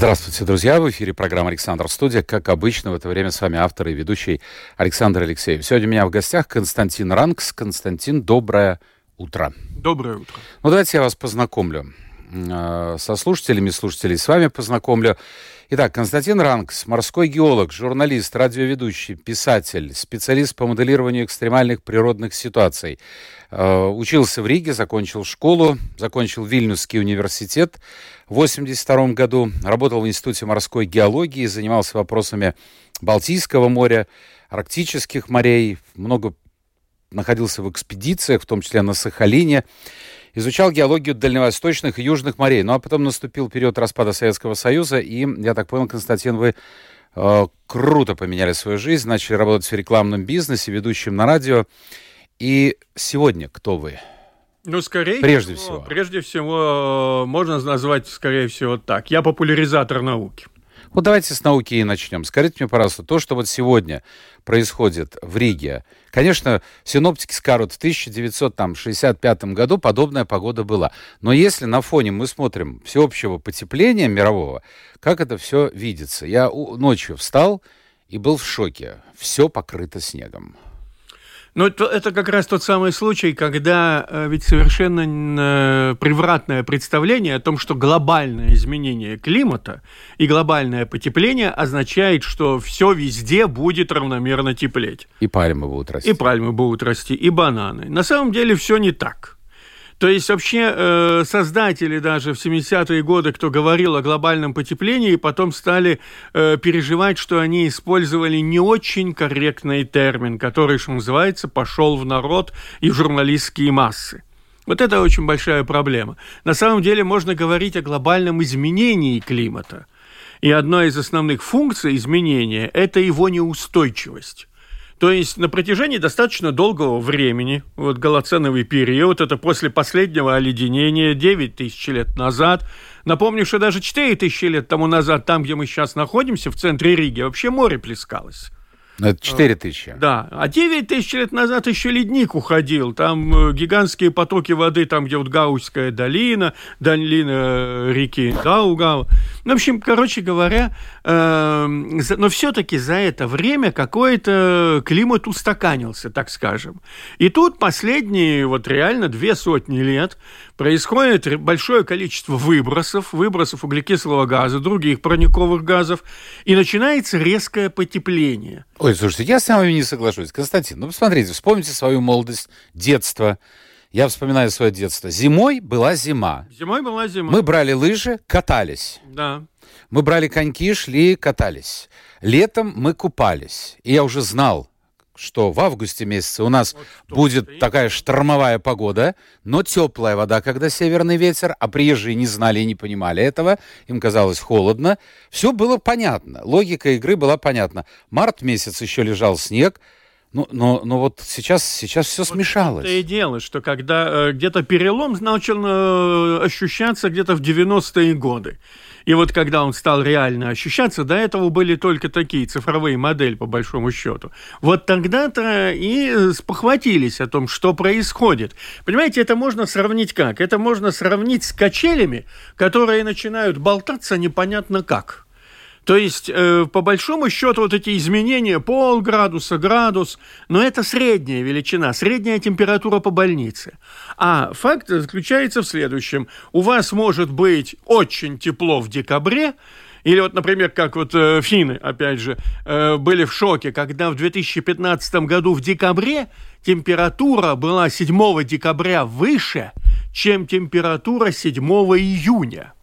Здравствуйте, друзья! В эфире программа «Александр Студия». Как обычно, в это время с вами автор и ведущий Александр Алексеев. Сегодня у меня в гостях Константин Ранкс. Константин, доброе утро. Доброе утро. Ну, давайте я вас познакомлю э, со слушателями, слушателей с вами познакомлю. Итак, Константин Ранкс, морской геолог, журналист, радиоведущий, писатель, специалист по моделированию экстремальных природных ситуаций. Э, учился в Риге, закончил школу, закончил Вильнюсский университет в 1982 году, работал в Институте морской геологии, занимался вопросами Балтийского моря, арктических морей, много находился в экспедициях, в том числе на Сахалине изучал геологию дальневосточных и южных морей. Ну а потом наступил период распада Советского Союза, и, я так понял, Константин, вы э, круто поменяли свою жизнь, начали работать в рекламном бизнесе, ведущим на радио. И сегодня кто вы? Ну, скорее прежде всего, всего. Прежде всего, э, можно назвать, скорее всего, так. Я популяризатор науки. Вот давайте с науки и начнем. Скажите мне, пожалуйста, то, что вот сегодня происходит в Риге, конечно, синоптики скажут, в 1965 году подобная погода была. Но если на фоне мы смотрим всеобщего потепления мирового, как это все видится? Я ночью встал и был в шоке. Все покрыто снегом. Ну, это, это как раз тот самый случай, когда э, ведь совершенно э, превратное представление о том, что глобальное изменение климата и глобальное потепление означает, что все везде будет равномерно теплеть. И пальмы будут расти. И пальмы будут расти, и бананы. На самом деле все не так. То есть вообще э, создатели даже в 70-е годы, кто говорил о глобальном потеплении, потом стали э, переживать, что они использовали не очень корректный термин, который, что называется, пошел в народ и в журналистские массы. Вот это очень большая проблема. На самом деле можно говорить о глобальном изменении климата. И одной из основных функций изменения – это его неустойчивость. То есть на протяжении достаточно долгого времени, вот голоценовый период, это после последнего оледенения 9 тысяч лет назад, напомню, что даже 4 тысячи лет тому назад, там, где мы сейчас находимся, в центре Риги, вообще море плескалось. Ну, это 4 тысячи. Да. А 9 тысяч лет назад еще ледник уходил. Там э, гигантские потоки воды, там, где вот Гаусская долина, долина э, реки Даугау. Ну, в общем, короче говоря, но все-таки за это время какой-то климат устаканился, так скажем. И тут последние вот реально две сотни лет происходит большое количество выбросов, выбросов углекислого газа, других парниковых газов, и начинается резкое потепление. Ой, слушайте, я с вами не соглашусь. Константин, ну посмотрите, вспомните свою молодость, детство. Я вспоминаю свое детство. Зимой была зима. Зимой была зима. Мы брали лыжи, катались. Да. Мы брали коньки, шли, катались. Летом мы купались. И я уже знал, что в августе месяце у нас вот будет стоит. такая штормовая погода, но теплая вода, когда северный ветер, а приезжие не знали и не понимали этого, им казалось холодно. Все было понятно, логика игры была понятна. Март месяц еще лежал снег, ну, но, но вот сейчас, сейчас все вот смешалось. Это и дело, что когда э, где-то перелом начал э, ощущаться где-то в 90-е годы. И вот когда он стал реально ощущаться, до этого были только такие цифровые модели, по большому счету. Вот тогда-то и спохватились о том, что происходит. Понимаете, это можно сравнить как? Это можно сравнить с качелями, которые начинают болтаться непонятно как. То есть, э, по большому счету, вот эти изменения полградуса, градус, но это средняя величина, средняя температура по больнице. А факт заключается в следующем. У вас может быть очень тепло в декабре, или вот, например, как вот э, финны, опять же, э, были в шоке, когда в 2015 году в декабре температура была 7 декабря выше, чем температура 7 июня.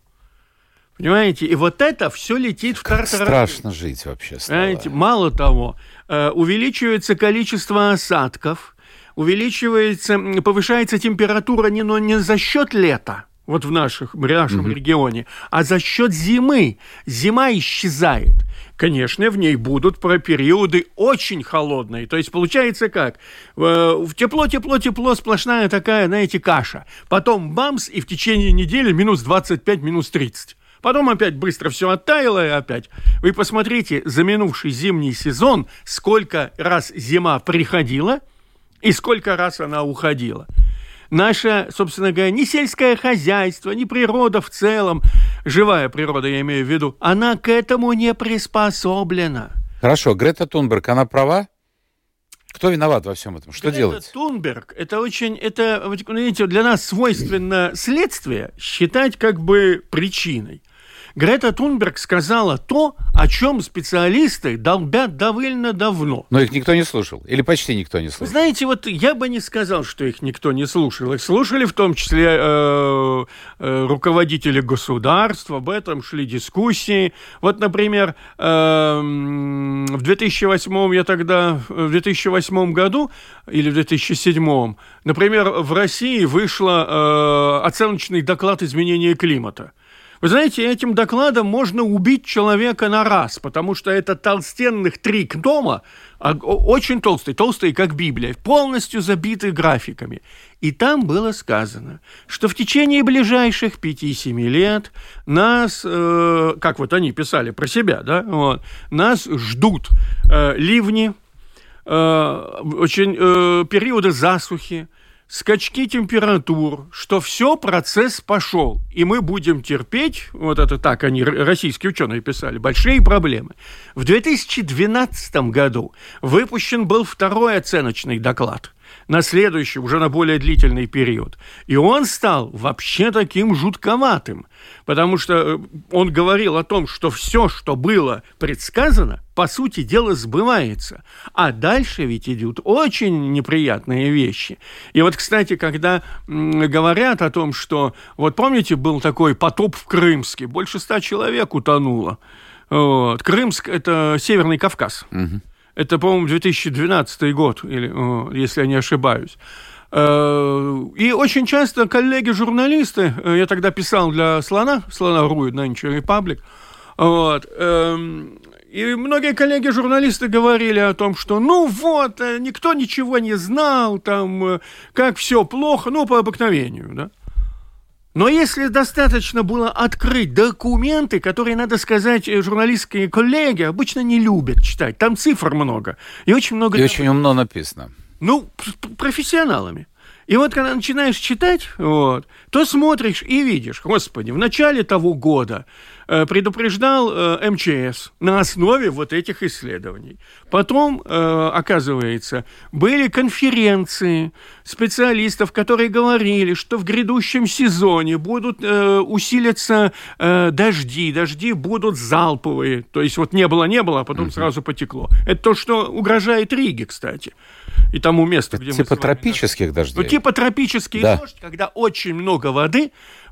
Понимаете? И вот это все летит в тартарары. страшно жить вообще стало. Понимаете? Мало того, э, увеличивается количество осадков, увеличивается, повышается температура не, но не за счет лета, вот в, наших, в нашем угу. регионе, а за счет зимы. Зима исчезает. Конечно, в ней будут про периоды очень холодные. То есть получается как? В тепло, тепло, тепло, сплошная такая, знаете, каша. Потом бамс, и в течение недели минус 25, минус 30. Потом опять быстро все оттаяло и опять. Вы посмотрите, за минувший зимний сезон, сколько раз зима приходила и сколько раз она уходила. Наше, собственно говоря, ни сельское хозяйство, ни природа в целом, живая природа, я имею в виду, она к этому не приспособлена. Хорошо, Грета Тунберг, она права? Кто виноват во всем этом? Что Грета делать? Тунберг, это очень, это, видите, для нас свойственно следствие считать как бы причиной. Грета Тунберг сказала то, о чем специалисты долбят довольно давно. Но их никто не слушал, или почти никто не слушал. Знаете, вот я бы не сказал, что их никто не слушал. Их слушали в том числе э, э, руководители государств, об этом шли дискуссии. Вот, например, э, в 2008 я тогда, в 2008 году или в 2007, например, в России вышел э, оценочный доклад изменения климата. Вы знаете, этим докладом можно убить человека на раз, потому что это толстенных три дома, а, очень толстые, толстые, как Библия, полностью забиты графиками. И там было сказано, что в течение ближайших 5-7 лет нас, э, как вот они писали про себя, да, вот, нас ждут э, ливни, э, очень э, периоды засухи, скачки температур, что все, процесс пошел, и мы будем терпеть, вот это так они, российские ученые писали, большие проблемы. В 2012 году выпущен был второй оценочный доклад – на следующий, уже на более длительный период. И он стал вообще таким жутковатым, потому что э, он говорил о том, что все, что было предсказано, по сути дела, сбывается. А дальше ведь идут очень неприятные вещи. И вот, кстати, когда говорят о том, что... Вот помните, был такой потоп в Крымске, больше ста человек утонуло. Вот. Крымск – это Северный Кавказ. Угу. Это, по-моему, 2012 год, или, если я не ошибаюсь. Э, и очень часто коллеги-журналисты, э, я тогда писал для «Слона», «Слона.ру», Nature Republic, вот, эм, и многие коллеги-журналисты говорили о том, что ну вот, э, никто ничего не знал, там, как все плохо, ну, по обыкновению, да. Но если достаточно было открыть документы, которые, надо сказать, э, журналистские коллеги обычно не любят читать, там цифр много. И очень много... И очень умно написано. Ну, профессионалами. И вот когда начинаешь читать, вот, то смотришь и видишь, господи, в начале того года э, предупреждал э, МЧС на основе вот этих исследований. Потом, э, оказывается, были конференции специалистов, которые говорили, что в грядущем сезоне будут э, усилиться э, дожди, дожди будут залповые, то есть вот не было, не было, а потом сразу потекло. Это то, что угрожает Риге, кстати и тому месту, где типа мы тропических дождей. Ну, типа тропический да. дождь, когда очень много воды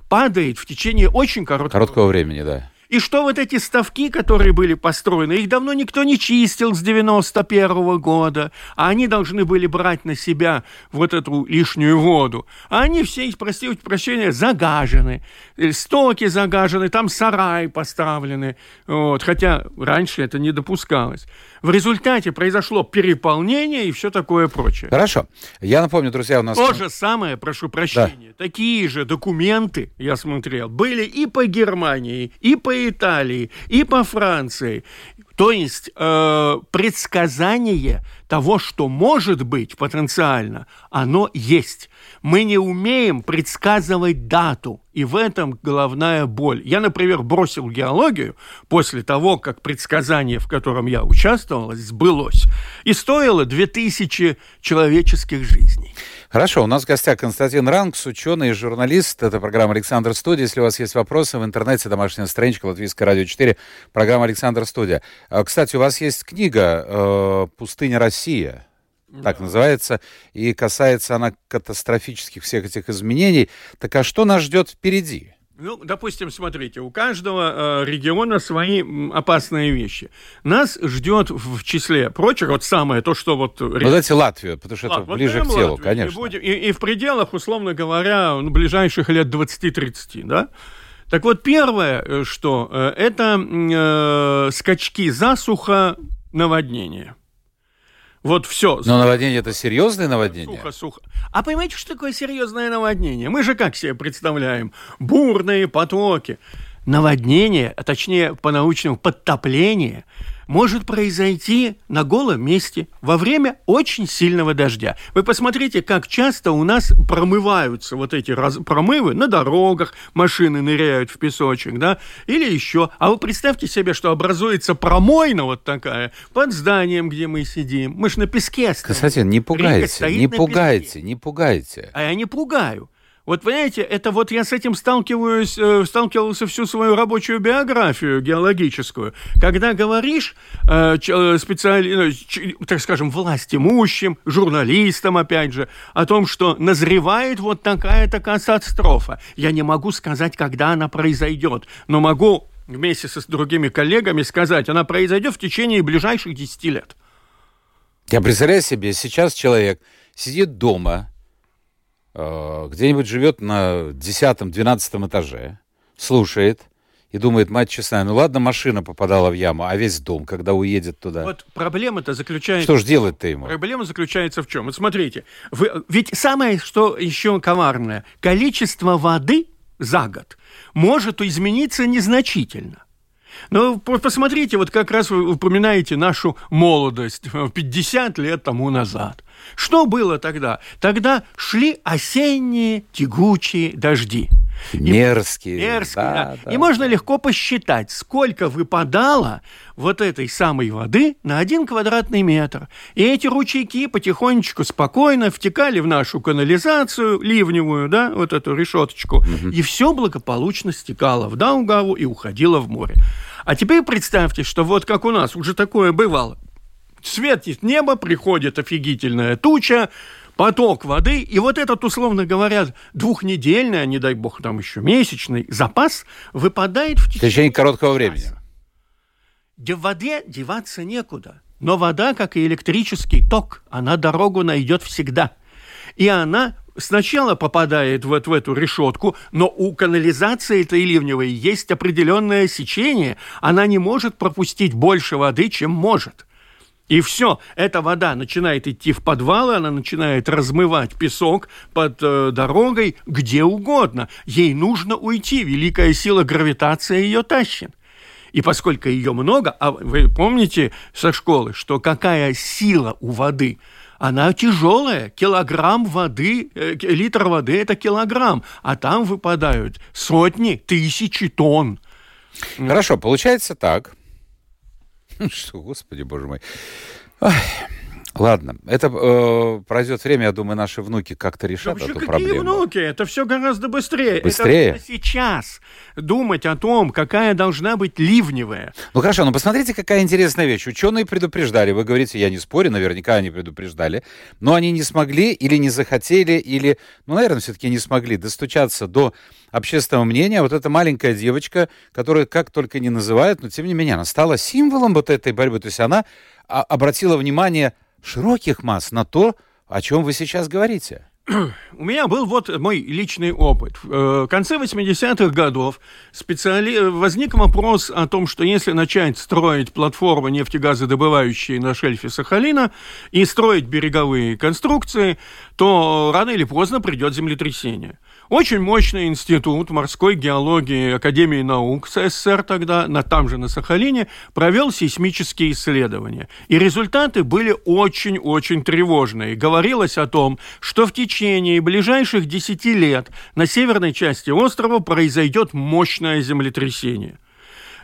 падает в течение очень короткого, короткого времени, да. И что вот эти ставки, которые были построены, их давно никто не чистил с 91 -го года, а они должны были брать на себя вот эту лишнюю воду. А они все, простите прощения, загажены, э, стоки загажены, там сараи поставлены, вот, хотя раньше это не допускалось. В результате произошло переполнение и все такое прочее. Хорошо. Я напомню, друзья, у нас... То же самое, прошу прощения, да. такие же документы, я смотрел, были и по Германии, и по Италии, и по Франции. То есть э, предсказание того, что может быть потенциально, оно есть. Мы не умеем предсказывать дату, и в этом головная боль. Я, например, бросил геологию после того, как предсказание, в котором я участвовал, сбылось, и стоило 2000 человеческих жизней. Хорошо, у нас в гостях Константин Ранкс, ученый и журналист. Это программа «Александр Студия». Если у вас есть вопросы, в интернете домашняя страничка Латвийское радио 4, программа «Александр Студия». А, кстати, у вас есть книга э, «Пустыня Россия», так называется, и касается она катастрофических всех этих изменений. Так а что нас ждет впереди? Ну, допустим, смотрите, у каждого э, региона свои опасные вещи. Нас ждет в числе прочих, вот самое то, что вот... Ну, давайте Латвию, потому что Лат, это вот ближе к телу, Латвию, конечно. И, будем, и, и в пределах, условно говоря, ну, ближайших лет 20-30, да? Так вот, первое, э, что, э, это э, скачки засуха, наводнения. Вот все. Но наводнение это серьезное наводнение? Сухо, сухо. А понимаете, что такое серьезное наводнение? Мы же как себе представляем? Бурные потоки. Наводнение, а точнее по-научному подтопление – может произойти на голом месте во время очень сильного дождя. Вы посмотрите, как часто у нас промываются вот эти раз... промывы на дорогах, машины ныряют в песочек, да, или еще. А вы представьте себе, что образуется промойна вот такая под зданием, где мы сидим. Мы же на песке стоим. Константин, не пугайте, не пугайте, не пугайте. А я не пугаю. Вот понимаете, это вот я с этим сталкиваюсь, э, сталкивался всю свою рабочую биографию геологическую. Когда говоришь э, э специали, э, так скажем, власть имущим, журналистам, опять же, о том, что назревает вот такая-то катастрофа. Я не могу сказать, когда она произойдет, но могу вместе со с другими коллегами сказать, она произойдет в течение ближайших 10 лет. Я представляю себе, сейчас человек сидит дома, где-нибудь живет на 10-12 этаже, слушает и думает, мать честная, ну ладно, машина попадала в яму, а весь дом, когда уедет туда. Вот проблема-то заключается... Что ж делать-то ему? Проблема заключается в чем? Вот смотрите, вы... ведь самое, что еще коварное, количество воды за год может измениться незначительно. Ну, посмотрите, вот как раз вы упоминаете нашу молодость 50 лет тому назад. Что было тогда? Тогда шли осенние тягучие дожди. Мерзкие. И, мерзкие, да, да. да. И можно легко посчитать, сколько выпадало вот этой самой воды на один квадратный метр. И эти ручейки потихонечку, спокойно втекали в нашу канализацию ливневую, да, вот эту решеточку, угу. и все благополучно стекало в Даугаву и уходило в море. А теперь представьте, что вот как у нас уже такое бывало светит небо, приходит офигительная туча, поток воды, и вот этот, условно говоря, двухнедельный, а не дай бог там еще месячный запас выпадает в течение, в течение короткого времени. В воде деваться некуда. Но вода, как и электрический ток, она дорогу найдет всегда. И она сначала попадает вот в эту решетку, но у канализации этой ливневой есть определенное сечение. Она не может пропустить больше воды, чем может. И все, эта вода начинает идти в подвалы, она начинает размывать песок под э, дорогой где угодно. Ей нужно уйти, великая сила гравитации ее тащит. И поскольку ее много, а вы помните со школы, что какая сила у воды? Она тяжелая, килограмм воды, э, литр воды – это килограмм, а там выпадают сотни, тысячи тонн. Хорошо, получается так – Что, господи, боже мой. Ой. Ладно, это э, пройдет время, я думаю, наши внуки как-то решат да, эту какие проблему. внуки? Это все гораздо быстрее. Быстрее? Это сейчас думать о том, какая должна быть ливневая. Ну хорошо, но посмотрите, какая интересная вещь. Ученые предупреждали, вы говорите, я не спорю, наверняка они предупреждали, но они не смогли или не захотели, или, ну, наверное, все-таки не смогли достучаться до общественного мнения. Вот эта маленькая девочка, которую как только не называют, но тем не менее она стала символом вот этой борьбы. То есть она а, обратила внимание широких масс на то, о чем вы сейчас говорите. У меня был вот мой личный опыт. В э, конце 80-х годов специали... возник вопрос о том, что если начать строить платформы нефтегазодобывающие на шельфе Сахалина и строить береговые конструкции, то рано или поздно придет землетрясение. Очень мощный институт морской геологии Академии наук СССР тогда, на, там же на Сахалине, провел сейсмические исследования. И результаты были очень-очень тревожные. Говорилось о том, что в течение ближайших 10 лет на северной части острова произойдет мощное землетрясение.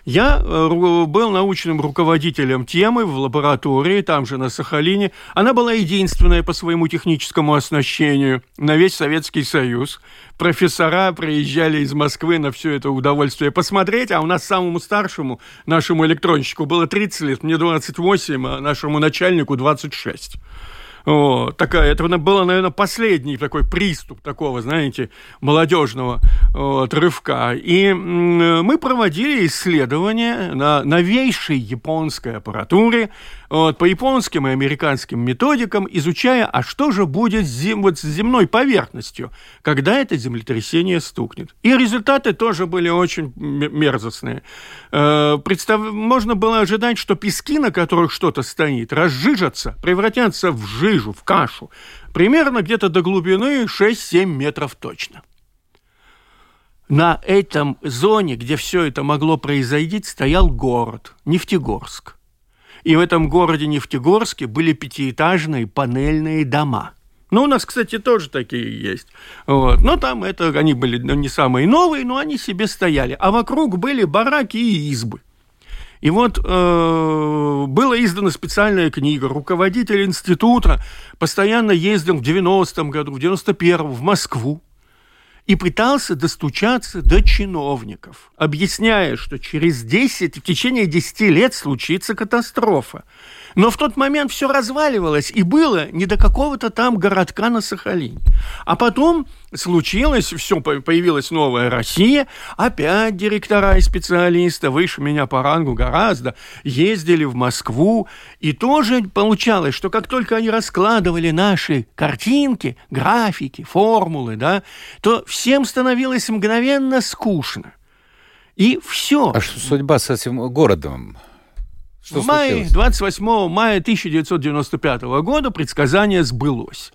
Я э, был научным руководителем темы в лаборатории, там же на Сахалине. Она была единственная по своему техническому оснащению на весь Советский Союз. Профессора приезжали из Москвы на все это удовольствие посмотреть, а у нас самому старшему, нашему электронщику, было 30 лет, мне 28, а нашему начальнику 26. Вот, такая, это было, наверное, последний такой приступ такого, знаете, молодежного вот, рывка. И мы проводили исследования на новейшей японской аппаратуре, вот, по японским и американским методикам, изучая, а что же будет зем, вот, с земной поверхностью, когда это землетрясение стукнет. И результаты тоже были очень мерзостные. Э, представ... Можно было ожидать, что пески, на которых что-то стоит, разжижатся, превратятся в жижу, в кашу, примерно где-то до глубины 6-7 метров точно. На этом зоне, где все это могло произойти, стоял город Нефтегорск. И в этом городе Нефтегорске были пятиэтажные панельные дома. Ну, у нас, кстати, тоже такие есть. Вот. Но там это, они были ну, не самые новые, но они себе стояли. А вокруг были бараки и избы. И вот э, была издана специальная книга. Руководитель института постоянно ездил в 90-м году, в 91-м в Москву и пытался достучаться до чиновников, объясняя, что через 10, в течение 10 лет случится катастрофа. Но в тот момент все разваливалось, и было не до какого-то там городка на Сахалине. А потом случилось, все, появилась новая Россия, опять директора и специалисты, выше меня по рангу гораздо, ездили в Москву, и тоже получалось, что как только они раскладывали наши картинки, графики, формулы, да, то всем становилось мгновенно скучно. И все. А что судьба с этим городом? Что в мае, 28 мая 1995 года предсказание сбылось.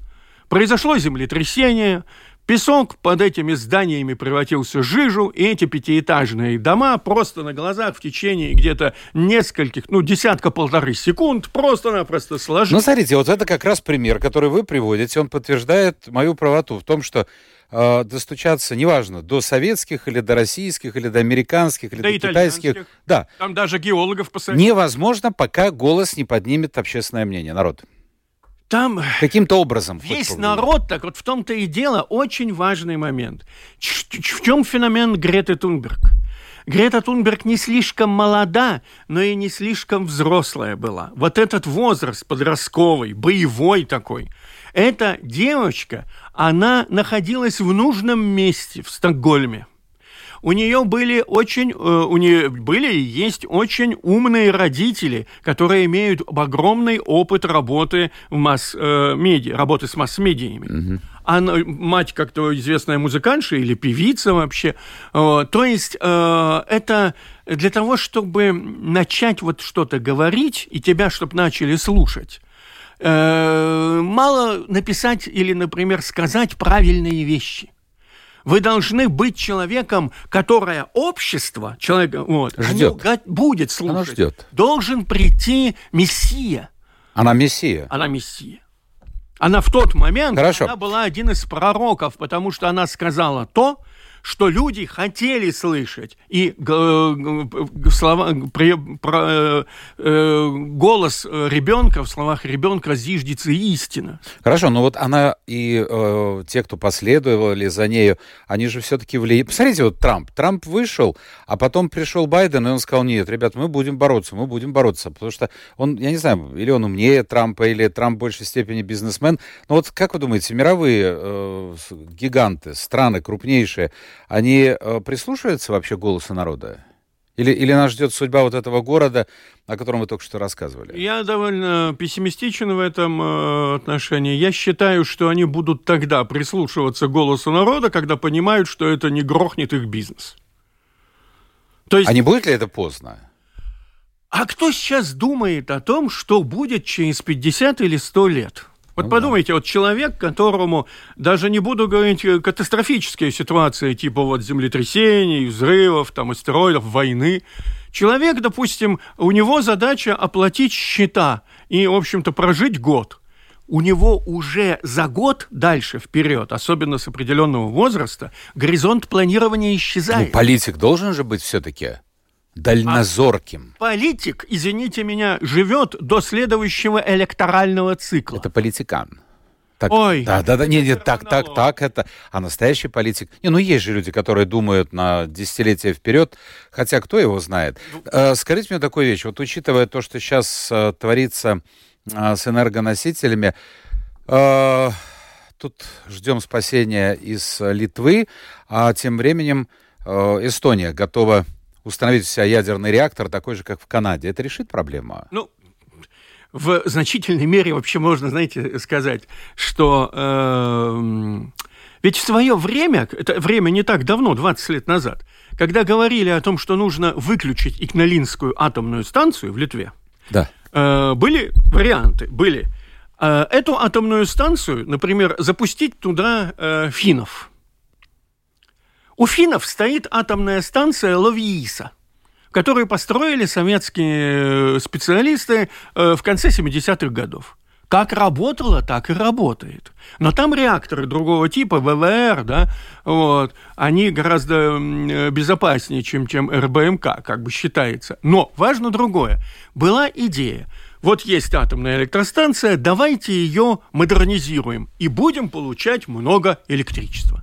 Произошло землетрясение, песок под этими зданиями превратился в жижу, и эти пятиэтажные дома просто на глазах в течение где-то нескольких, ну, десятка-полторы секунд просто-напросто сложились. Ну, смотрите, вот это как раз пример, который вы приводите, он подтверждает мою правоту в том, что э, достучаться, неважно, до советских или до российских, или до американских, или до, до китайских. Да. Там даже геологов посадили. Невозможно, пока голос не поднимет общественное мнение, народ. Там каким-то образом. Весь народ, так вот в том-то и дело, очень важный момент. В чем феномен Греты Тунберг? Грета Тунберг не слишком молода, но и не слишком взрослая была. Вот этот возраст подростковый, боевой такой. Эта девочка, она находилась в нужном месте в Стокгольме. У нее были очень, э, у нее были и есть очень умные родители, которые имеют огромный опыт работы в масс-медиа, э, работы с масс-медиями. Угу. Она, мать как-то известная музыкантша или певица вообще. Э, то есть это для того, чтобы начать вот что-то говорить, и тебя, чтобы начали слушать, мало написать или, например, сказать правильные вещи. Вы должны быть человеком, которое общество, человек, вот, ждет. будет слушать. Оно ждет. Должен прийти Мессия. Она Мессия. Она Мессия. Она в тот момент, Хорошо. она была один из пророков, потому что она сказала то, что люди хотели слышать. И слова, при, про, э, э, голос ребенка, в словах ребенка зиждется истина. Хорошо, но вот она и э, те, кто последовали за нею, они же все-таки влияют. Посмотрите, вот Трамп. Трамп вышел, а потом пришел Байден, и он сказал, нет, ребят, мы будем бороться, мы будем бороться. Потому что он, я не знаю, или он умнее Трампа, или Трамп в большей степени бизнесмен. Но вот как вы думаете, мировые э, гиганты, страны крупнейшие, они э, прислушиваются вообще голосу народа? Или, или нас ждет судьба вот этого города, о котором вы только что рассказывали? Я довольно пессимистичен в этом э, отношении. Я считаю, что они будут тогда прислушиваться голосу народа, когда понимают, что это не грохнет их бизнес. То есть... А не будет ли это поздно? А кто сейчас думает о том, что будет через 50 или 100 лет? Вот ну, подумайте, да. вот человек, которому, даже не буду говорить э, катастрофические ситуации, типа вот землетрясений, взрывов, там, астероидов, войны, человек, допустим, у него задача оплатить счета и, в общем-то, прожить год – у него уже за год дальше вперед, особенно с определенного возраста, горизонт планирования исчезает. Ну, политик должен же быть все-таки дальнозорким. А политик, извините меня, живет до следующего электорального цикла. Это политикан. Так, Ой, да, да, да, нет, нет, так, так, так, это, а настоящий политик, не, ну есть же люди, которые думают на десятилетия вперед, хотя кто его знает. Э, скажите мне такую вещь, вот учитывая то, что сейчас э, творится э, с энергоносителями, Э, тут ждем спасения из Литвы, а тем временем э, Эстония готова установить у себя ядерный реактор, такой же, как в Канаде. Это решит проблему? Ну, в значительной мере вообще можно, знаете, сказать, что э, ведь в свое время, это время не так давно, 20 лет назад, когда говорили о том, что нужно выключить Игналинскую атомную станцию в Литве, да. э, были варианты, были. Э, эту атомную станцию, например, запустить туда э, финнов. У финнов стоит атомная станция Ловииса – которую построили советские э, специалисты э, в конце 70-х годов. Как работало, так и работает. Но там реакторы другого типа, ВВР, да, вот, они гораздо безопаснее, чем, чем РБМК, как бы считается. Но важно другое. Была идея. Вот есть атомная электростанция, давайте ее модернизируем и будем получать много электричества.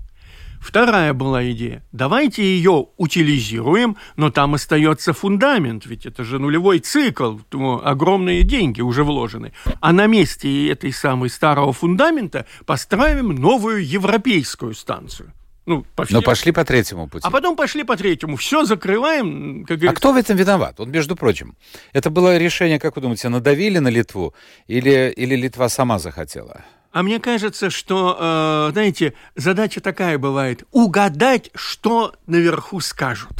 Вторая была идея. Давайте ее утилизируем, но там остается фундамент, ведь это же нулевой цикл, огромные деньги уже вложены. А на месте этой самой старого фундамента построим новую европейскую станцию. Ну, по всем... Но пошли по третьему пути. А потом пошли по третьему. Все закрываем. Как говорится. А кто в этом виноват? Вот, между прочим, это было решение, как вы думаете, надавили на Литву или, или Литва сама захотела? А мне кажется, что, э, знаете, задача такая бывает – угадать, что наверху скажут.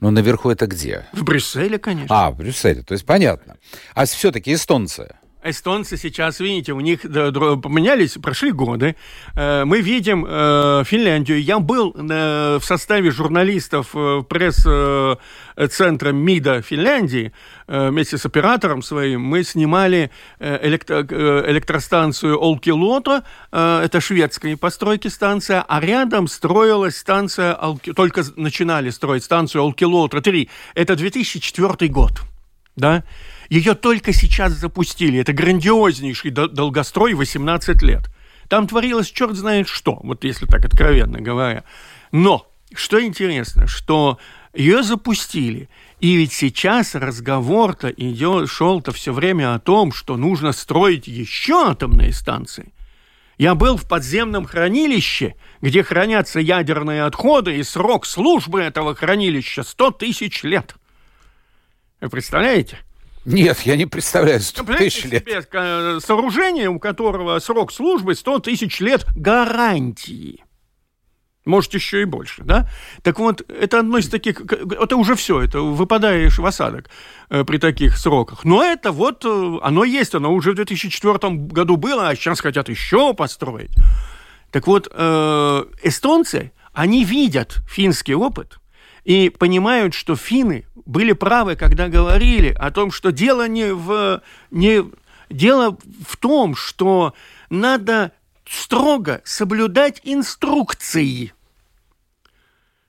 Ну, наверху это где? В Брюсселе, конечно. А, в Брюсселе, то есть понятно. А все-таки эстонцы – Эстонцы сейчас, видите, у них поменялись, прошли годы. Э, мы видим э, Финляндию. Я был в составе журналистов э, пресс-центра МИДа Финляндии вместе с оператором своим. Мы снимали электро электростанцию Олкилото, это шведская постройки станция, а рядом строилась станция, только начинали строить станцию Олкилото-3. Это 2004 год. Да? Ее только сейчас запустили. Это грандиознейший долгострой 18 лет. Там творилось черт знает что, вот если так откровенно говоря. Но, что интересно, что ее запустили, и ведь сейчас разговор-то идет, шел-то все время о том, что нужно строить еще атомные станции. Я был в подземном хранилище, где хранятся ядерные отходы, и срок службы этого хранилища 100 тысяч лет. Вы представляете? Нет, я не представляю 100 тысяч лет. Себе э, сооружение, у которого срок службы 100 тысяч лет гарантии. Может, еще и больше, да? Так вот, это одно из таких... Это уже все, это выпадаешь в осадок э, при таких сроках. Но это вот, э, оно есть, оно уже в 2004 году было, а сейчас хотят еще построить. Так вот, э, эстонцы, они видят финский опыт и понимают, что финны были правы, когда говорили о том, что дело не в... Не, дело в том, что надо строго соблюдать инструкции.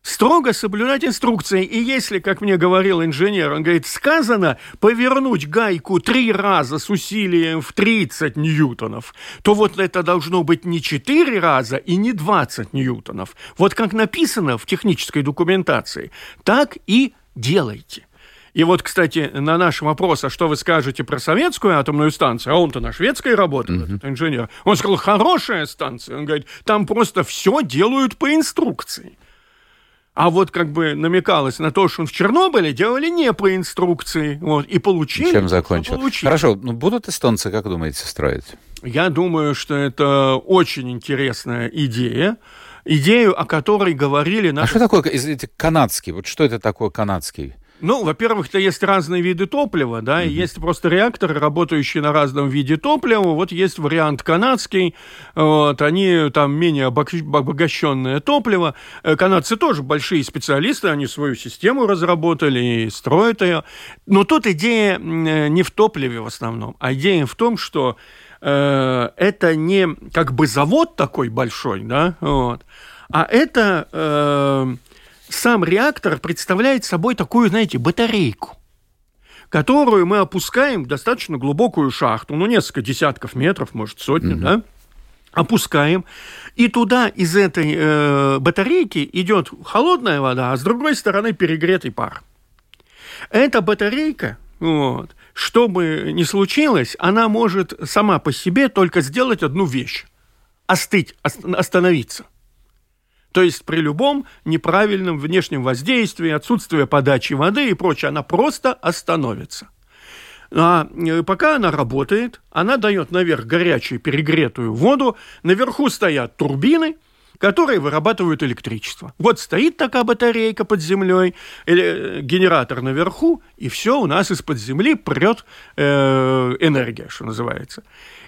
Строго соблюдать инструкции. И если, как мне говорил инженер, он говорит, сказано повернуть гайку три раза с усилием в 30 ньютонов, то вот это должно быть не 4 раза и не 20 ньютонов. Вот как написано в технической документации, так и делайте. И вот, кстати, на наш вопрос, а что вы скажете про советскую атомную станцию, а он-то на шведской работает, mm-hmm. этот инженер, он сказал, хорошая станция. Он говорит, там просто все делают по инструкции. А вот как бы намекалось на то, что он в Чернобыле делали не по инструкции. Вот, и получили. Чем закончил? Получили. Хорошо, ну будут эстонцы, как думаете, строить? Я думаю, что это очень интересная идея идею, о которой говорили наши... А что такое, извините, канадский? Вот что это такое канадский? Ну, во-первых, то есть разные виды топлива, да, mm-hmm. есть просто реакторы, работающие на разном виде топлива. Вот есть вариант канадский, вот, они там менее обогащенное топливо. Э, канадцы тоже большие специалисты, они свою систему разработали и строят ее. Но тут идея э, не в топливе в основном, а идея в том, что э, это не как бы завод такой большой, да, вот, а это... Э, сам реактор представляет собой такую, знаете, батарейку которую мы опускаем в достаточно глубокую шахту, ну, несколько десятков метров, может, сотни, mm-hmm. да, опускаем, и туда из этой э, батарейки идет холодная вода, а с другой стороны перегретый пар. Эта батарейка вот, что бы ни случилось, она может сама по себе только сделать одну вещь – остыть, остановиться. То есть при любом неправильном внешнем воздействии, отсутствии подачи воды и прочее, она просто остановится. А э, пока она работает, она дает наверх горячую перегретую воду, наверху стоят турбины – которые вырабатывают электричество. Вот стоит такая батарейка под землей, или генератор наверху, и все у нас из-под земли прет э, энергия, что называется.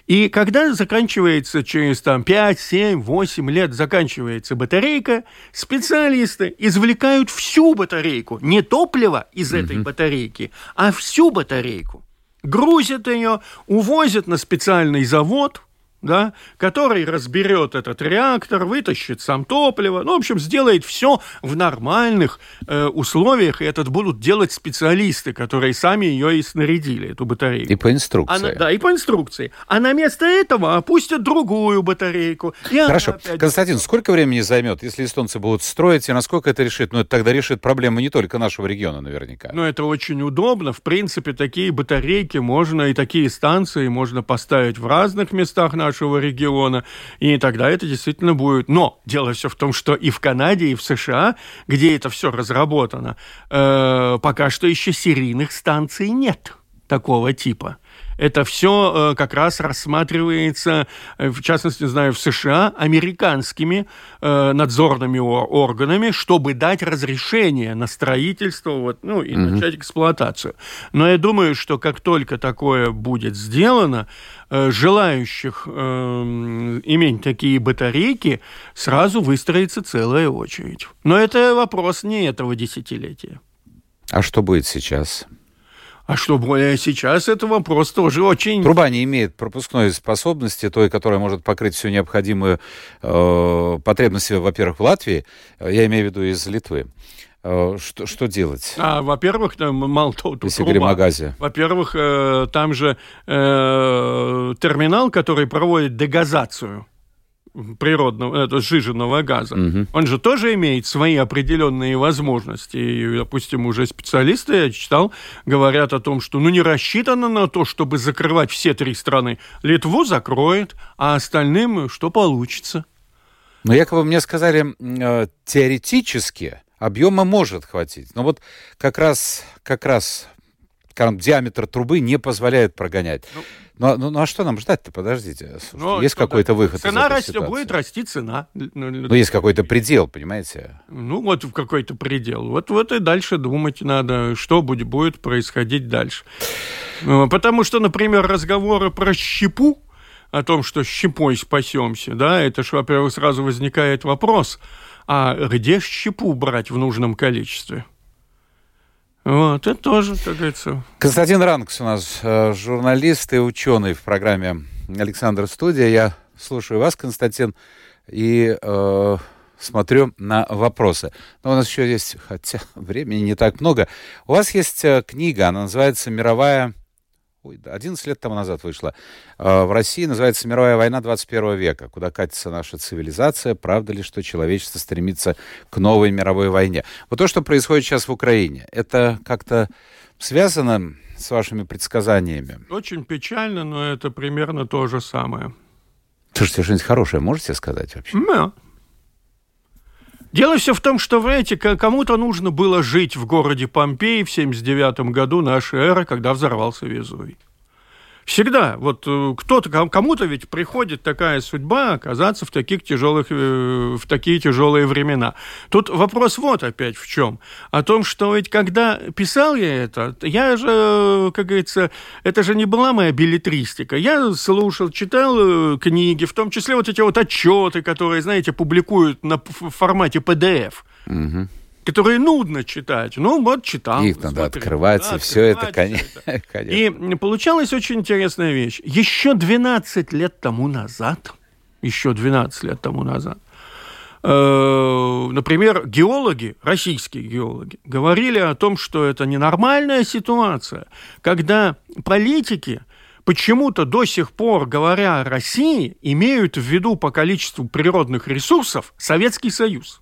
И когда заканчивается через там, 5, 7, 8 лет заканчивается батарейка, специалисты извлекают всю батарейку, не топливо из этой mm-hmm. батарейки, а всю батарейку. Грузят ее, увозят на специальный завод, да, который разберет этот реактор, вытащит сам топливо, ну, в общем, сделает все в нормальных э, условиях, и это будут делать специалисты, которые сами ее и снарядили, эту батарейку. И по инструкции. А, да, и по инструкции. А на место этого опустят другую батарейку. Хорошо. Константин, сколько времени займет, если эстонцы будут строить, и насколько это решит? Ну, это тогда решит проблемы не только нашего региона, наверняка. Ну, это очень удобно. В принципе, такие батарейки можно, и такие станции можно поставить в разных местах нашего нашего региона, и тогда это действительно будет. Но дело все в том, что и в Канаде, и в США, где это все разработано, э, пока что еще серийных станций нет такого типа. Это все э, как раз рассматривается, э, в частности, знаю, в США, американскими э, надзорными органами, чтобы дать разрешение на строительство вот, ну, и mm-hmm. начать эксплуатацию. Но я думаю, что как только такое будет сделано, желающих э, иметь такие батарейки, сразу выстроится целая очередь. Но это вопрос не этого десятилетия. А что будет сейчас? А что более сейчас, это вопрос тоже очень... Труба не имеет пропускной способности, той, которая может покрыть всю необходимую э, потребность, во-первых, в Латвии, я имею в виду из Литвы. Э, что, что делать? А, во-первых, там мало того, тут Если говорим о газе. Во-первых, э, там же э, терминал, который проводит дегазацию природного, это сжиженного газа, угу. он же тоже имеет свои определенные возможности. И, допустим, уже специалисты, я читал, говорят о том, что ну, не рассчитано на то, чтобы закрывать все три страны. Литву закроет, а остальным что получится. Но якобы мне сказали, э, теоретически объема может хватить. Но вот как раз, как раз диаметр трубы не позволяет прогонять. Ну, ну, ну, ну а что нам ждать-то? Подождите. ну, есть какой-то выход Цена растет, будет расти цена. Ну, ну, есть какой-то предел, понимаете? Ну, вот в какой-то предел. Вот, вот и дальше думать надо, что будет, будет происходить дальше. Ну, потому что, например, разговоры про щепу, о том, что щепой спасемся, да, это же, во-первых, сразу возникает вопрос, а где щепу брать в нужном количестве? Вот, это тоже, как говорится. Константин Ранкс у нас э, журналист и ученый в программе «Александр Студия». Я слушаю вас, Константин, и э, смотрю на вопросы. Но у нас еще есть, хотя времени не так много. У вас есть э, книга, она называется «Мировая ой, 11 лет тому назад вышла, а, в России называется «Мировая война 21 века». Куда катится наша цивилизация? Правда ли, что человечество стремится к новой мировой войне? Вот то, что происходит сейчас в Украине, это как-то связано с вашими предсказаниями? Очень печально, но это примерно то же самое. Слушайте, что-нибудь хорошее можете сказать вообще? Да. Дело все в том, что, знаете, кому-то нужно было жить в городе Помпеи в 79 году нашей эры, когда взорвался Везувий. Всегда. Вот э, кто-то, кому-то ведь приходит такая судьба оказаться в таких тяжелых, э, в такие тяжелые времена. Тут вопрос вот опять в чем. О том, что ведь когда писал я это, я же, как говорится, это же не была моя билетристика. Я слушал, читал э, книги, в том числе вот эти вот отчеты, которые, знаете, публикуют на формате PDF. Угу которые нудно читать. Ну, вот читал. Их надо смотрел, открывать, да, и все это, конечно. И получалась очень интересная вещь. Еще 12 лет тому назад, еще 12 лет тому назад, э, например, геологи, российские геологи, говорили о том, что это ненормальная ситуация, когда политики почему-то до сих пор, говоря о России, имеют в виду по количеству природных ресурсов Советский Союз.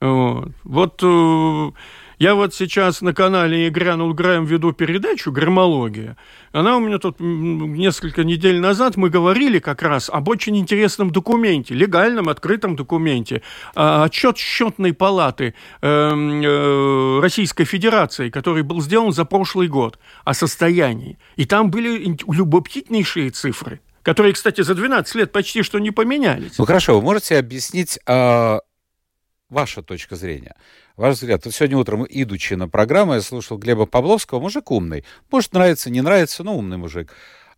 Вот, вот э, Я вот сейчас на канале «Грянул Граем» веду передачу «Громология». Она у меня тут несколько недель назад, мы говорили как раз об очень интересном документе, легальном, открытом документе. А, отчет счетной палаты эм, э, Российской Федерации, который был сделан за прошлый год о состоянии. И там были любопытнейшие цифры которые, кстати, за 12 лет почти что не поменялись. Ну хорошо, вы можете объяснить э, ваша точка зрения? Ваш взгляд, вот сегодня утром, идучи на программу, я слушал Глеба Павловского, мужик умный. Может, нравится, не нравится, но умный мужик.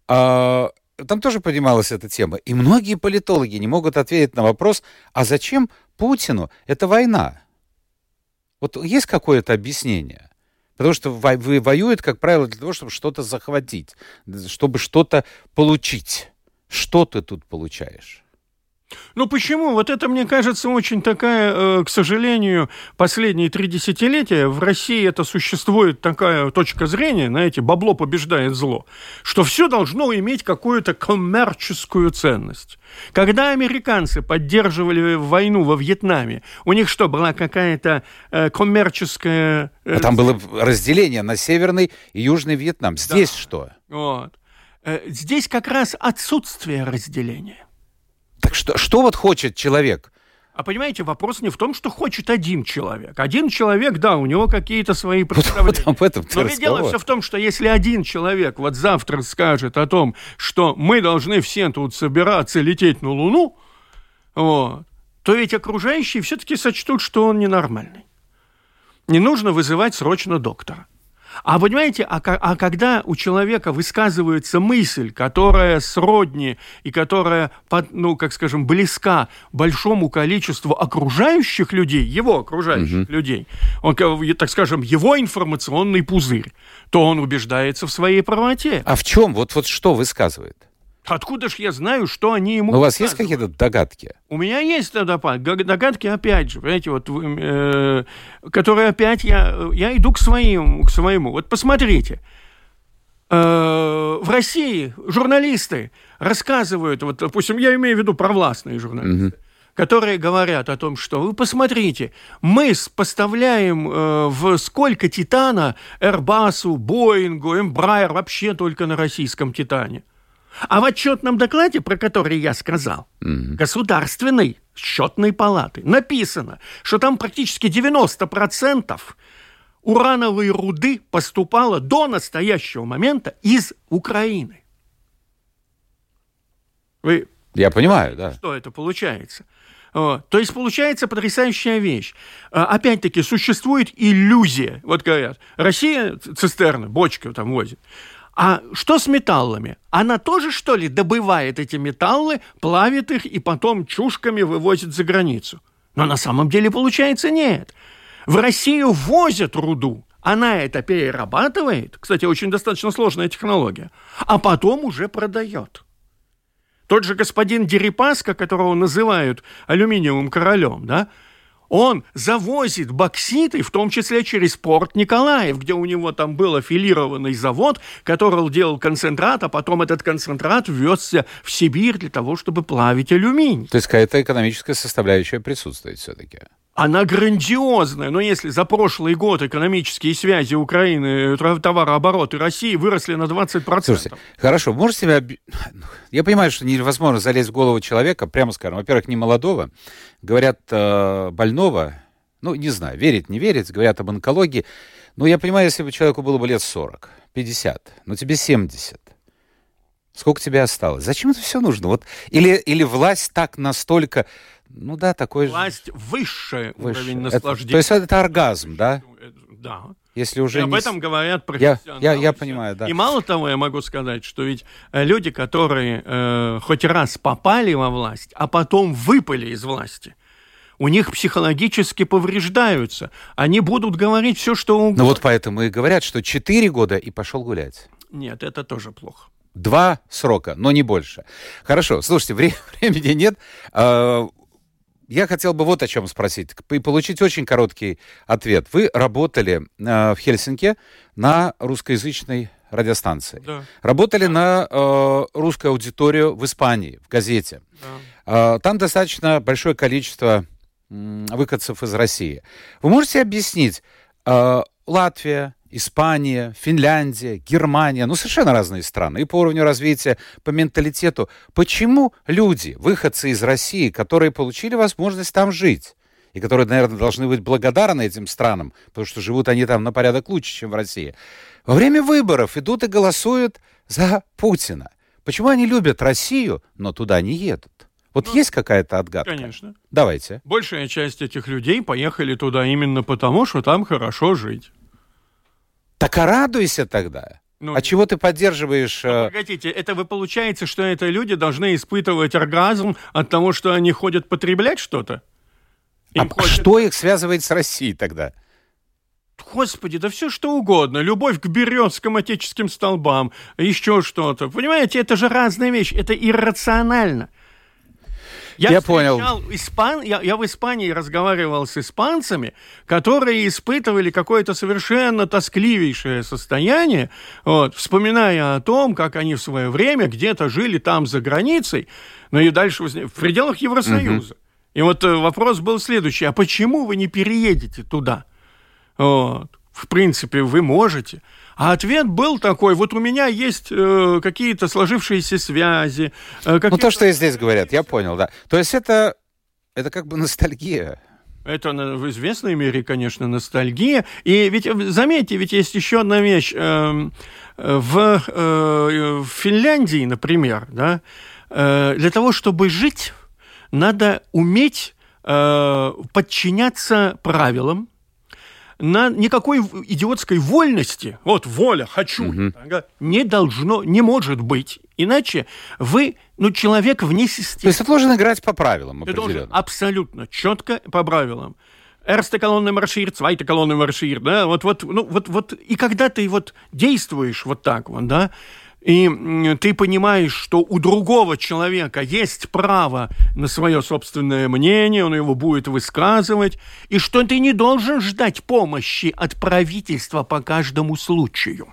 А, там тоже поднималась эта тема. И многие политологи не могут ответить на вопрос, а зачем Путину эта война? Вот есть какое-то объяснение? Потому что воюют, как правило, для того, чтобы что-то захватить, чтобы что-то получить. Что ты тут получаешь? Ну почему? Вот это, мне кажется, очень такая, э, к сожалению, последние три десятилетия в России это существует такая точка зрения, знаете, бабло побеждает зло, что все должно иметь какую-то коммерческую ценность. Когда американцы поддерживали войну во Вьетнаме, у них что, была какая-то э, коммерческая... Э... А там было разделение на Северный и Южный Вьетнам. Здесь да. что? Вот. Э, здесь как раз отсутствие разделения. Так что, что вот хочет человек? А понимаете, вопрос не в том, что хочет один человек. Один человек, да, у него какие-то свои представления. Вот, об этом Но ведь дело все в том, что если один человек вот завтра скажет о том, что мы должны все тут собираться лететь на Луну, вот, то ведь окружающие все-таки сочтут, что он ненормальный. Не нужно вызывать срочно доктора. А понимаете, а, а когда у человека высказывается мысль, которая сродни и которая, ну, как скажем, близка большому количеству окружающих людей, его окружающих угу. людей, он, так скажем, его информационный пузырь, то он убеждается в своей правоте. А в чем? Вот, вот что высказывает? Откуда ж я знаю, что они ему... Но у вас есть какие-то догадки? У меня есть догадки, опять же, понимаете, вот, э, которые опять я, я иду к своим, к своему. Вот посмотрите, э, в России журналисты рассказывают, вот, допустим, я имею в виду провластные журналисты, угу которые говорят о том, что вы посмотрите, мы поставляем э, в сколько Титана Airbus, Боингу, Embraer вообще только на российском Титане. А в отчетном докладе, про который я сказал, mm-hmm. государственной счетной палаты, написано, что там практически 90% урановой руды поступало до настоящего момента из Украины. Вы я понимаю, да. Что это получается? Вот. То есть получается потрясающая вещь. А, опять-таки существует иллюзия. Вот говорят, Россия цистерны, бочки там возит. А что с металлами? Она тоже, что ли, добывает эти металлы, плавит их и потом чушками вывозит за границу? Но на самом деле получается нет. В Россию возят руду, она это перерабатывает, кстати, очень достаточно сложная технология, а потом уже продает. Тот же господин Дерипаска, которого называют алюминиевым королем, да, он завозит бокситы, в том числе через порт Николаев, где у него там был аффилированный завод, который делал концентрат, а потом этот концентрат везся в Сибирь для того, чтобы плавить алюминий. То есть какая-то экономическая составляющая присутствует все-таки? Она грандиозная. Но если за прошлый год экономические связи Украины, товарооборот и России выросли на 20%. Слушайте, хорошо, можете себя... Я понимаю, что невозможно залезть в голову человека, прямо скажем, во-первых, не молодого, говорят э, больного, ну, не знаю, верить, не верить, говорят об онкологии. Но я понимаю, если бы человеку было бы лет 40, 50, но тебе 70, сколько тебе осталось? Зачем это все нужно? Вот, или, или власть так настолько ну да, такой Власть же... высший уровень наслаждения. Это, то есть это оргазм, да? Да. Если уже и об не... этом говорят профессионалы. Я, я, я понимаю, да. И мало того, я могу сказать, что ведь э, люди, которые э, хоть раз попали во власть, а потом выпали из власти, у них психологически повреждаются. Они будут говорить все, что угодно. Ну вот поэтому и говорят, что 4 года и пошел гулять. Нет, это тоже плохо. Два срока, но не больше. Хорошо, слушайте, вре- времени нет. А, я хотел бы вот о чем спросить и получить очень короткий ответ. Вы работали э, в Хельсинки на русскоязычной радиостанции. Да. Работали да. на э, русскую аудиторию в Испании, в газете. Да. Э, там достаточно большое количество э, выходцев из России. Вы можете объяснить, Э, Латвия, Испания, Финляндия, Германия, ну совершенно разные страны и по уровню развития, по менталитету. Почему люди, выходцы из России, которые получили возможность там жить, и которые, наверное, должны быть благодарны этим странам, потому что живут они там на порядок лучше, чем в России, во время выборов идут и голосуют за Путина. Почему они любят Россию, но туда не едут? Вот ну, есть какая-то отгадка? Конечно. Давайте. Большая часть этих людей поехали туда именно потому, что там хорошо жить. Так а радуйся тогда. Ну, а чего ты поддерживаешь? Ну, погодите, это вы получается, что это люди должны испытывать оргазм от того, что они ходят потреблять что-то? а хочет... что их связывает с Россией тогда? Господи, да все что угодно. Любовь к березкам, отеческим столбам, еще что-то. Понимаете, это же разная вещь. Это иррационально. Я, я понял. Испан... Я, я в Испании разговаривал с испанцами, которые испытывали какое-то совершенно тоскливейшее состояние, вот, вспоминая о том, как они в свое время где-то жили там за границей, ну и дальше в пределах Евросоюза. Угу. И вот э, вопрос был следующий, а почему вы не переедете туда? Вот. В принципе, вы можете. А ответ был такой, вот у меня есть э, какие-то сложившиеся связи. Э, ну, то, что и здесь говорят, я понял, да. То есть это, это как бы ностальгия. Это в известной мере, конечно, ностальгия. И ведь, заметьте, ведь есть еще одна вещь. Эм, в, э, в Финляндии, например, да, э, для того, чтобы жить, надо уметь э, подчиняться правилам, на никакой идиотской вольности, вот воля, хочу, угу. не должно, не может быть. Иначе вы, ну, человек вне системы. То есть ты должен играть по правилам Ты должен абсолютно четко по правилам. Эрста колонна маршир, свайта колонна маршир, да, вот, вот, ну, вот, вот, и когда ты вот действуешь вот так вот, да, и ты понимаешь, что у другого человека есть право на свое собственное мнение, он его будет высказывать, и что ты не должен ждать помощи от правительства по каждому случаю.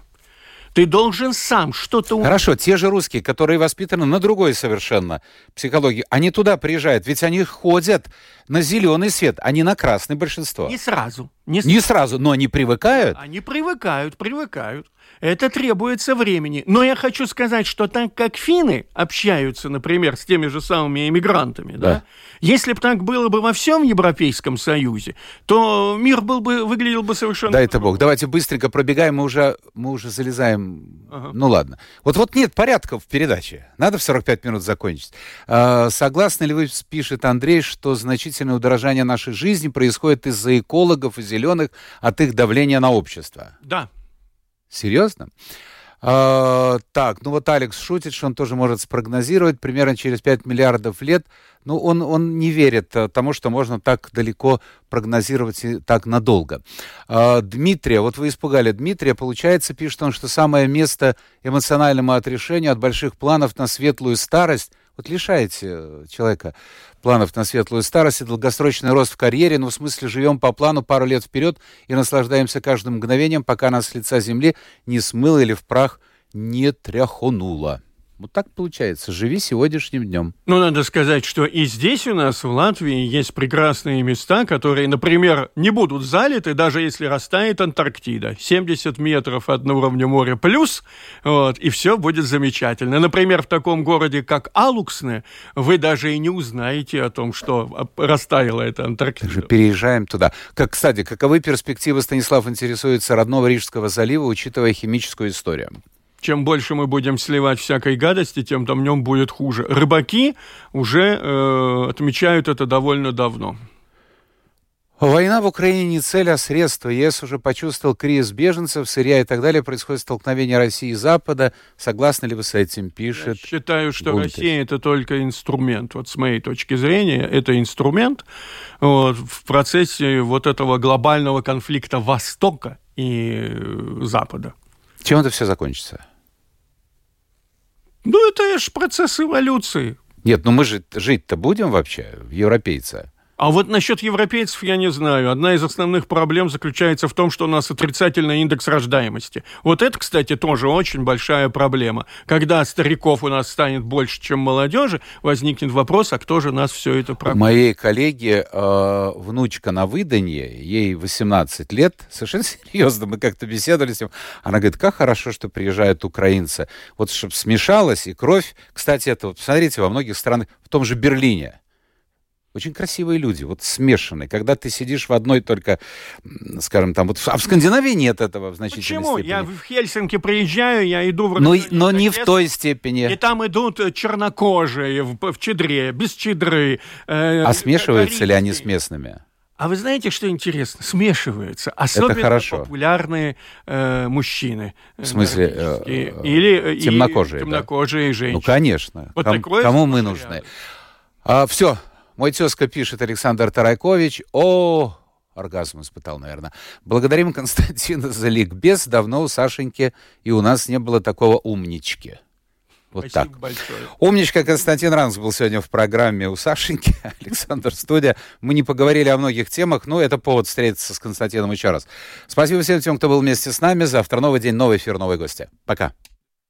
Ты должен сам что-то... Хорошо, те же русские, которые воспитаны на другой совершенно психологии, они туда приезжают, ведь они ходят на зеленый свет, а не на красный большинство. Не сразу. Не, не сразу, но они привыкают. Они привыкают, привыкают. Это требуется времени. Но я хочу сказать, что так как финны общаются, например, с теми же самыми эмигрантами, да, да если бы так было бы во всем Европейском Союзе, то мир был бы, выглядел бы совершенно... Да это бог. Давайте быстренько пробегаем, мы уже, мы уже залезаем. Ага. Ну ладно. Вот, вот нет порядка в передаче. Надо в 45 минут закончить. А, согласны ли вы, пишет Андрей, что значительное удорожание нашей жизни происходит из-за экологов и зеленых от их давления на общество? Да. Серьезно? А, так, ну вот Алекс шутит, что он тоже может спрогнозировать примерно через 5 миллиардов лет. Ну, он, он не верит э, тому, что можно так далеко прогнозировать и так надолго. А, Дмитрия, вот вы испугали Дмитрия, получается, пишет он, что самое место эмоциональному отрешению от больших планов на светлую старость – вот лишаете э, человека планов на светлую старость и долгосрочный рост в карьере, ну, в смысле, живем по плану пару лет вперед и наслаждаемся каждым мгновением, пока нас с лица земли не смыло или в прах не тряхонуло. Вот так получается. Живи сегодняшним днем. Ну, надо сказать, что и здесь у нас, в Латвии, есть прекрасные места, которые, например, не будут залиты, даже если растает Антарктида. 70 метров от уровня моря плюс, вот, и все будет замечательно. Например, в таком городе, как Алуксне, вы даже и не узнаете о том, что растаяла эта Антарктида. Даже переезжаем туда. Как, кстати, каковы перспективы, Станислав интересуется, родного Рижского залива, учитывая химическую историю? Чем больше мы будем сливать всякой гадости, тем там в нем будет хуже. Рыбаки уже э, отмечают это довольно давно. Война в Украине не цель, а средство. ЕС уже почувствовал кризис беженцев, сырья и так далее. Происходит столкновение России и Запада. Согласны ли вы с этим, пишет Я считаю, что Бунтес. Россия это только инструмент. Вот с моей точки зрения, это инструмент вот, в процессе вот этого глобального конфликта Востока и Запада. Чем это все закончится? Ну, это же процесс эволюции. Нет, ну мы же жить-то будем вообще, европейцы? А вот насчет европейцев я не знаю. Одна из основных проблем заключается в том, что у нас отрицательный индекс рождаемости. Вот это, кстати, тоже очень большая проблема. Когда стариков у нас станет больше, чем молодежи, возникнет вопрос, а кто же нас все это У моей коллеги э, внучка на выданье, ей 18 лет, совершенно серьезно, мы как-то беседовали с ним. Она говорит, как хорошо, что приезжают украинцы. Вот чтобы смешалась и кровь. Кстати, это, вот, посмотрите, во многих странах, в том же Берлине, очень красивые люди, вот смешанные. Когда ты сидишь в одной только, скажем, там, вот, а в Скандинавии нет этого в значительной Почему? степени. Я в Хельсинки приезжаю, я иду в... Но, но не в той степени. И там идут э, чернокожие в, в чедре, без чедры. Э, а смешиваются ли они с местными? А вы знаете, что интересно? Смешиваются. Особенно Это хорошо. популярные э, мужчины. В смысле? Э, Или темнокожие, и, темнокожие да? женщины. Ну, конечно. Вот Ком, кому мы нужны? А, все, мой тезка пишет Александр Тарайкович. О, оргазм испытал, наверное. Благодарим Константина за ликбез. Давно у Сашеньки и у нас не было такого умнички. Вот Спасибо так. большое. Умничка Константин Ранс был сегодня в программе у Сашеньки. Александр Студия. Мы не поговорили о многих темах, но это повод встретиться с Константином еще раз. Спасибо всем тем, кто был вместе с нами. Завтра новый день, новый эфир, новые гости. Пока.